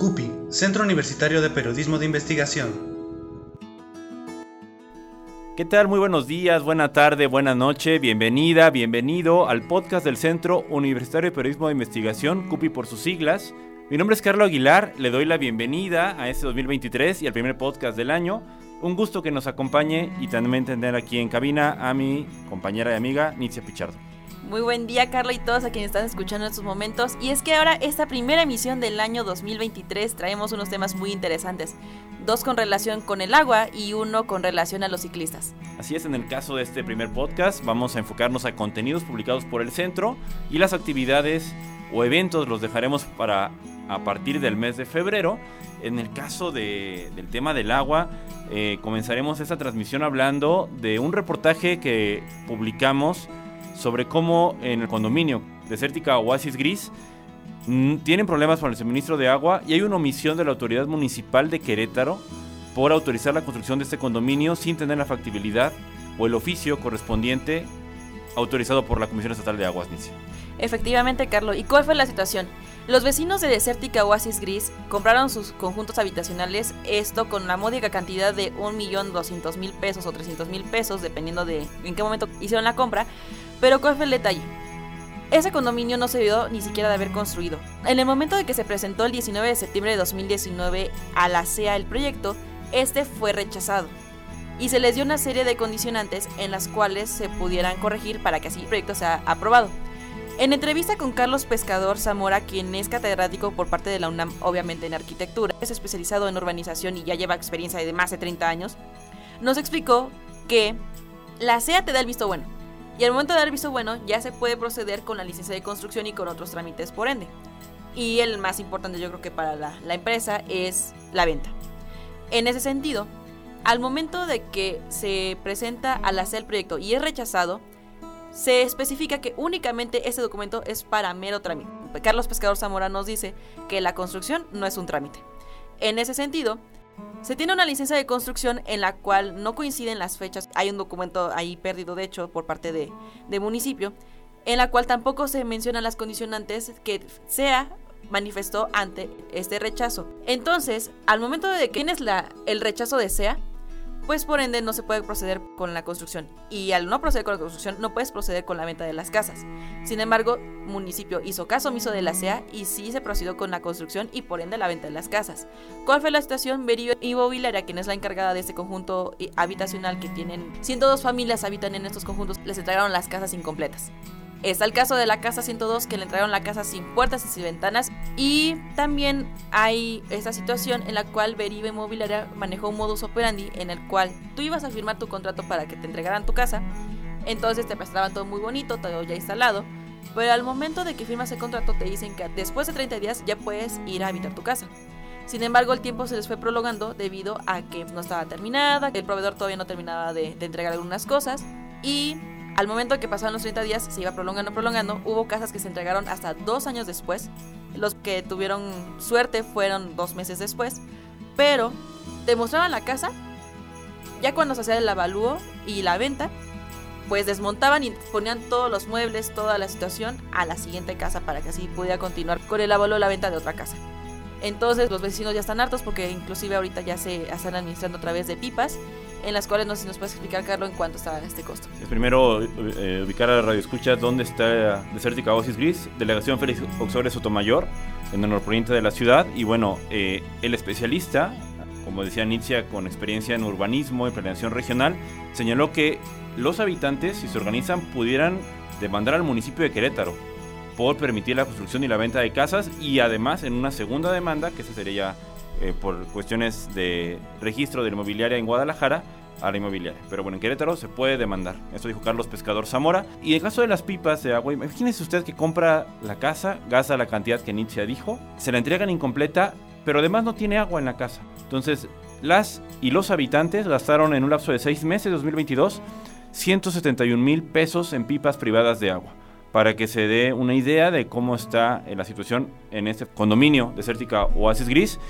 CUPI, Centro Universitario de Periodismo de Investigación. ¿Qué tal? Muy buenos días, buena tarde, buena noche, bienvenida, bienvenido al podcast del Centro Universitario de Periodismo de Investigación, CUPI por sus siglas. Mi nombre es Carlos Aguilar, le doy la bienvenida a este 2023 y al primer podcast del año. Un gusto que nos acompañe y también tener aquí en cabina a mi compañera y amiga Nitzia Pichardo. Muy buen día, Carla, y todos a quienes están escuchando en estos momentos. Y es que ahora, esta primera emisión del año 2023, traemos unos temas muy interesantes. Dos con relación con el agua y uno con relación a los ciclistas. Así es, en el caso de este primer podcast, vamos a enfocarnos a contenidos publicados por el centro y las actividades o eventos los dejaremos para a partir del mes de febrero. En el caso del tema del agua, eh, comenzaremos esta transmisión hablando de un reportaje que publicamos sobre cómo en el condominio Desértica Oasis Gris mm, tienen problemas con el suministro de agua y hay una omisión de la autoridad municipal de Querétaro por autorizar la construcción de este condominio sin tener la factibilidad o el oficio correspondiente autorizado por la Comisión Estatal de Aguas, Nicia. Efectivamente, Carlos. ¿Y cuál fue la situación? Los vecinos de Desértica Oasis Gris compraron sus conjuntos habitacionales, esto con una módica cantidad de 1.200.000 pesos o 300.000 pesos, dependiendo de en qué momento hicieron la compra. Pero ¿cuál fue el detalle? Ese condominio no se vio ni siquiera de haber construido. En el momento de que se presentó el 19 de septiembre de 2019 a la CEA el proyecto, este fue rechazado y se les dio una serie de condicionantes en las cuales se pudieran corregir para que así el proyecto sea aprobado. En entrevista con Carlos Pescador Zamora, quien es catedrático por parte de la UNAM, obviamente en arquitectura, es especializado en urbanización y ya lleva experiencia de más de 30 años, nos explicó que la CEA te da el visto bueno. Y al momento de dar visto bueno, ya se puede proceder con la licencia de construcción y con otros trámites por ende. Y el más importante, yo creo que para la, empresa, es la venta. En ese sentido, al momento de que se presenta a la CEA el proyecto y es rechazado, se especifica que únicamente ese documento es para mero trámite. Carlos Pescador Zamora nos dice que la construcción no es un trámite. En ese sentido, se tiene una licencia de construcción en la cual no coinciden las fechas. Hay un documento ahí perdido, de hecho, por parte de, municipio, en la cual tampoco se mencionan las condicionantes que sea manifestó ante este rechazo. Entonces, al momento de que tienes la, el rechazo de SEA, pues por ende no se puede proceder con la construcción. Y al no proceder con la construcción, no puedes proceder con la venta de las casas. Sin embargo, municipio hizo caso omiso de la CEA y sí se procedió con la construcción y por ende la venta de las casas. ¿Cuál fue la situación? Berio Inmobiliaria, quien es la encargada de este conjunto habitacional que tienen 102 familias habitan en estos conjuntos, les entregaron las casas incompletas. Está el caso de la casa 102 que le entregaron la casa sin puertas y sin ventanas. Y también hay esta situación en la cual Beribe Inmobiliaria manejó un modus operandi en el cual tú ibas a firmar tu contrato para que te entregaran tu casa. Entonces te prestaban todo muy bonito, todo ya instalado. Pero al momento de que firmas el contrato te dicen que después de 30 días ya puedes ir a habitar tu casa. Sin embargo, el tiempo se les fue prolongando debido a que no estaba terminada, el proveedor todavía no terminaba de, de entregar algunas cosas y al momento que pasaron los 30 días, se iba prolongando, prolongando. Hubo casas que se entregaron hasta dos años después. Los que tuvieron suerte fueron dos meses después. Pero te mostraban la casa. Ya cuando se hacía el avalúo y la venta, pues desmontaban y ponían todos los muebles, toda la situación a la siguiente casa para que así pudiera continuar con el avalúo la venta de otra casa. Entonces los vecinos ya están hartos porque inclusive ahorita ya se están administrando a través de pipas en las cuales no sé si nos puedes explicar, Carlos, en cuánto está este costo. Primero, eh, ubicar a la radio escucha dónde está Desértica Oasis Gris, delegación Félix Oxores Sotomayor, en el norponiente de la ciudad. Y bueno, eh, el especialista, como decía Nitzia, con experiencia en urbanismo y planeación regional, señaló que los habitantes, si se organizan, pudieran demandar al municipio de Querétaro por permitir la construcción y la venta de casas y además en una segunda demanda, que esa sería eh, por cuestiones de registro de la inmobiliaria en Guadalajara a la inmobiliaria. Pero bueno, en Querétaro se puede demandar. Esto dijo Carlos Pescador Zamora. Y en el caso de las pipas de agua, imagínese usted que compra la casa, gasta la cantidad que Nietzsche dijo, se la entregan incompleta, pero además no tiene agua en la casa. Entonces, las y los habitantes gastaron en un lapso de seis meses, 2022, 171 mil pesos en pipas privadas de agua para que se dé una idea de cómo está la situación en este condominio desértica Oasis Gris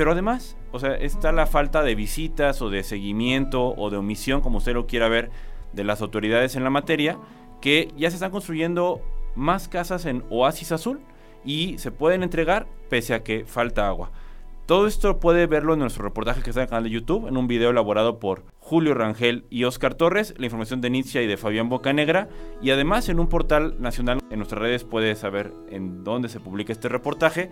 pero además, o sea, está la falta de visitas o de seguimiento o de omisión, como usted lo quiera ver, de las autoridades en la materia, que ya se están construyendo más casas en Oasis Azul y se pueden entregar pese a que falta agua. Todo esto puede verlo en nuestro reportaje que está en el canal de YouTube, en un video elaborado por Julio Rangel y Oscar Torres, la información de Nitzia y de Fabián Bocanegra, y además en un portal nacional en nuestras redes puedes saber en dónde se publica este reportaje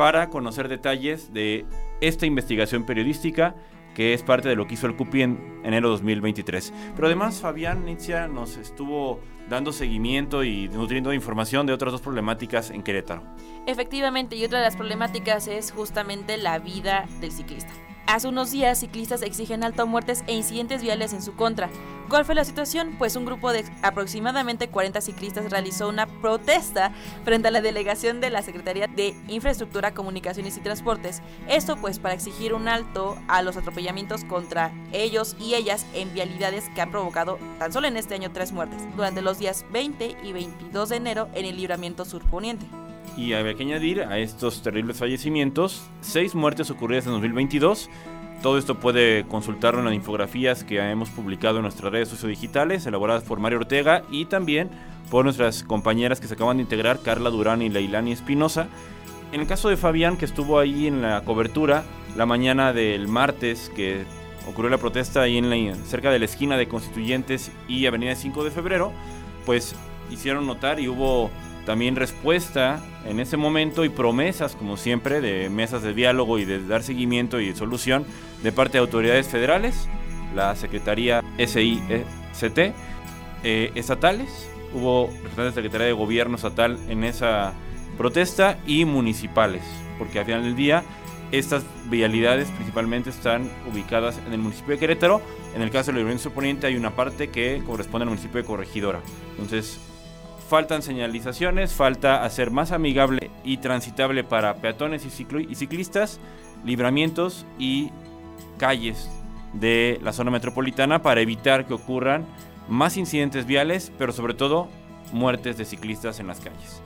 para conocer detalles de esta investigación periodística que es parte de lo que hizo el CUPI en enero 2023. Pero además Fabián Nitzia nos estuvo dando seguimiento y nutriendo información de otras dos problemáticas en Querétaro. Efectivamente, y otra de las problemáticas es justamente la vida del ciclista. Hace unos días, ciclistas exigen alto muertes e incidentes viales en su contra. ¿Cuál fue la situación? Pues un grupo de aproximadamente 40 ciclistas realizó una protesta frente a la delegación de la Secretaría de Infraestructura, Comunicaciones y Transportes. Esto pues para exigir un alto a los atropellamientos contra ellos y ellas en vialidades que han provocado tan solo en este año tres muertes, durante los días 20 y 22 de enero en el libramiento surponiente. Y había que añadir a estos terribles fallecimientos seis muertes ocurridas en 2022. Todo esto puede consultarlo en las infografías que hemos publicado en nuestras redes sociodigitales, elaboradas por Mario Ortega y también por nuestras compañeras que se acaban de integrar, Carla Durán y Leilani Espinosa. En el caso de Fabián, que estuvo ahí en la cobertura la mañana del martes, que ocurrió la protesta ahí en la, cerca de la esquina de Constituyentes y Avenida 5 de Febrero, pues hicieron notar y hubo también respuesta en ese momento y promesas, como siempre, de mesas de diálogo y de dar seguimiento y solución de parte de autoridades federales, la Secretaría SICT, eh, estatales, hubo representantes de la Secretaría de Gobierno Estatal en esa protesta y municipales, porque al final del día estas vialidades principalmente están ubicadas en el municipio de Querétaro. En el caso del Libramiento Poniente hay una parte que corresponde al municipio de Corregidora. Entonces, faltan señalizaciones, falta hacer más amigable y transitable para peatones y, y ciclistas, libramientos y calles de la zona metropolitana para evitar que ocurran más incidentes viales, pero sobre todo muertes de ciclistas en las calles.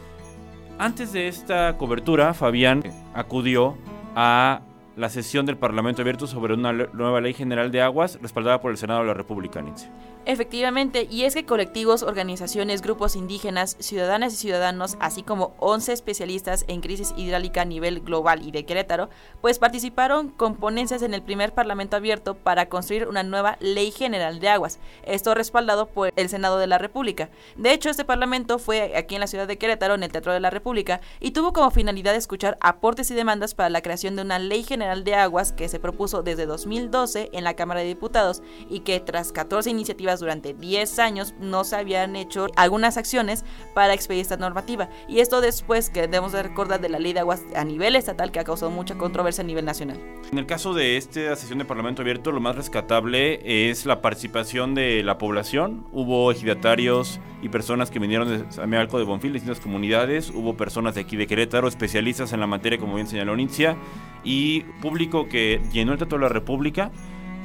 Antes de esta cobertura, Fabián acudió a la sesión del Parlamento Abierto sobre una nueva ley general de aguas respaldada por el Senado de la República. Nancy. Efectivamente, y es que colectivos, organizaciones, grupos indígenas, ciudadanas y ciudadanos, así como 11 especialistas en crisis hidráulica a nivel global y de Querétaro, pues participaron con ponencias en el primer Parlamento abierto para construir una nueva Ley General de Aguas, esto respaldado por el Senado de la República. De hecho, este Parlamento fue aquí en la ciudad de Querétaro, en el Teatro de la República, y tuvo como finalidad escuchar aportes y demandas para la creación de una Ley General de Aguas que se propuso desde 2012 en la Cámara de Diputados y que tras 14 iniciativas durante 10 años no se habían hecho algunas acciones para expedir esta normativa. Y esto después que debemos de recordar de la ley de aguas a nivel estatal que ha causado mucha controversia a nivel nacional. En el caso de esta sesión de Parlamento Abierto, lo más rescatable es la participación de la población. Hubo ejidatarios y personas que vinieron de San de Bonfil, distintas comunidades. Hubo personas de aquí de Querétaro, especialistas en la materia, como bien señaló Nitzia, y público que llenó el Teatro de la República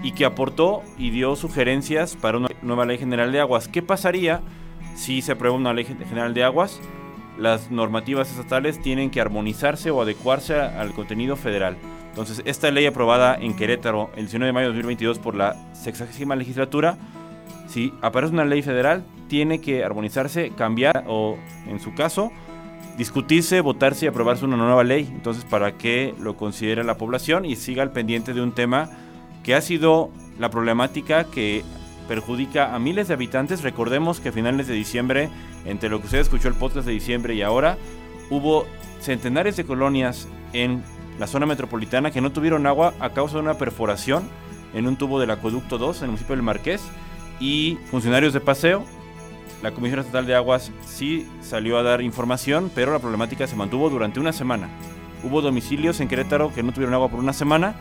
y que aportó y dio sugerencias para una nueva ley general de aguas. ¿Qué pasaría si se aprueba una ley general de aguas? Las normativas estatales tienen que armonizarse o adecuarse al contenido federal. Entonces, esta ley aprobada en Querétaro el 19 de mayo de 2022 por la sexagésima legislatura, si aparece una ley federal, tiene que armonizarse, cambiar o, en su caso, discutirse, votarse y aprobarse una nueva ley. Entonces, para que lo considere la población y siga al pendiente de un tema que ha sido la problemática que perjudica a miles de habitantes. Recordemos que a finales de diciembre, entre lo que usted escuchó el podcast de diciembre y ahora, hubo centenares de colonias en la zona metropolitana que no tuvieron agua a causa de una perforación en un tubo del acueducto 2 en el municipio del Marqués y funcionarios de paseo. La Comisión Estatal de Aguas sí salió a dar información, pero la problemática se mantuvo durante una semana. Hubo domicilios en Querétaro que no tuvieron agua por una semana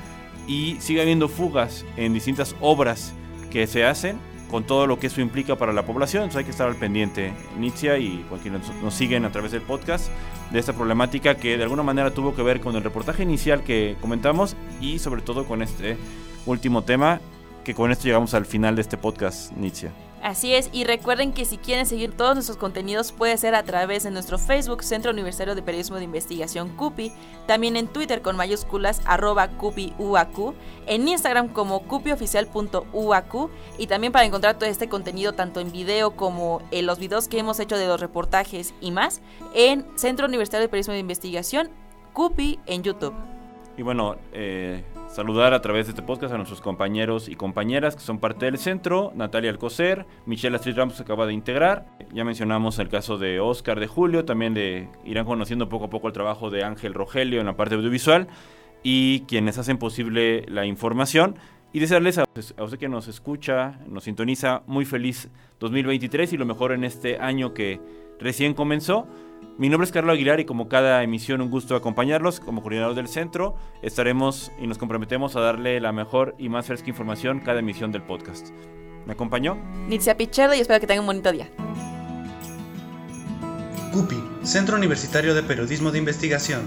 y sigue habiendo fugas en distintas obras que se hacen con todo lo que eso implica para la población. Entonces hay que estar al pendiente, Nitzia y quienes nos siguen a través del podcast, de esta problemática que de alguna manera tuvo que ver con el reportaje inicial que comentamos y sobre todo con este último tema, que con esto llegamos al final de este podcast, Nitzia. Así es, y recuerden que si quieren seguir todos nuestros contenidos puede ser a través de nuestro Facebook Centro Universitario de Periodismo de Investigación CUPI, también en Twitter con mayúsculas arroba CUPIUAQ, en Instagram como cupioficial.uaq y también para encontrar todo este contenido tanto en video como en los videos que hemos hecho de los reportajes y más en Centro Universitario de Periodismo de Investigación CUPI en YouTube. Y bueno, eh, saludar a través de este podcast a nuestros compañeros y compañeras que son parte del centro. Natalia Alcocer, Michelle Astrid Ramos se acaba de integrar. Ya mencionamos el caso de Oscar de Julio, también de, irán conociendo poco a poco el trabajo de Ángel Rogelio en la parte audiovisual y quienes hacen posible la información. Y desearles a, a usted que nos escucha, nos sintoniza, muy feliz 2023 y lo mejor en este año que recién comenzó. Mi nombre es Carlos Aguilar y como cada emisión un gusto acompañarlos como coordinador del centro. Estaremos y nos comprometemos a darle la mejor y más fresca información cada emisión del podcast. ¿Me acompañó? Nitzia Pichardo y espero que tengan un bonito día. CUPI, Centro Universitario de Periodismo de Investigación.